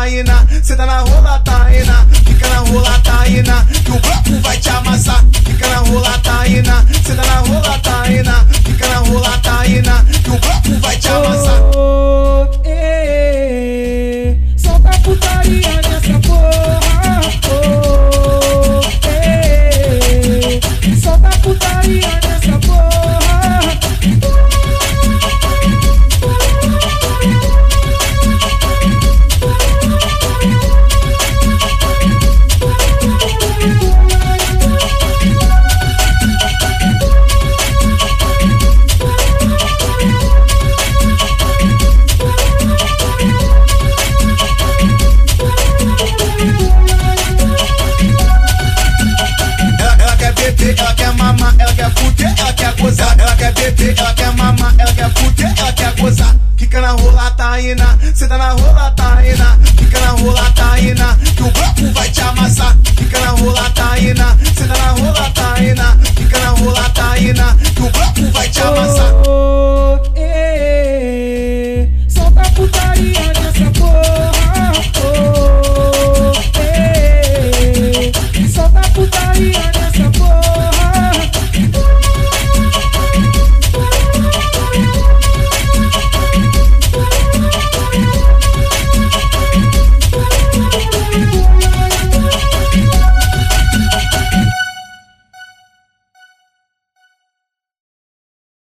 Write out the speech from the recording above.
taína, senta tá na rola taína, fica na rola taína. ela quer fuder, ela quer gozar, ela quer beber, ela quer mamar, ela quer fuder, ela quer gozar. Fica na rola, tá aí na, cê tá na rola.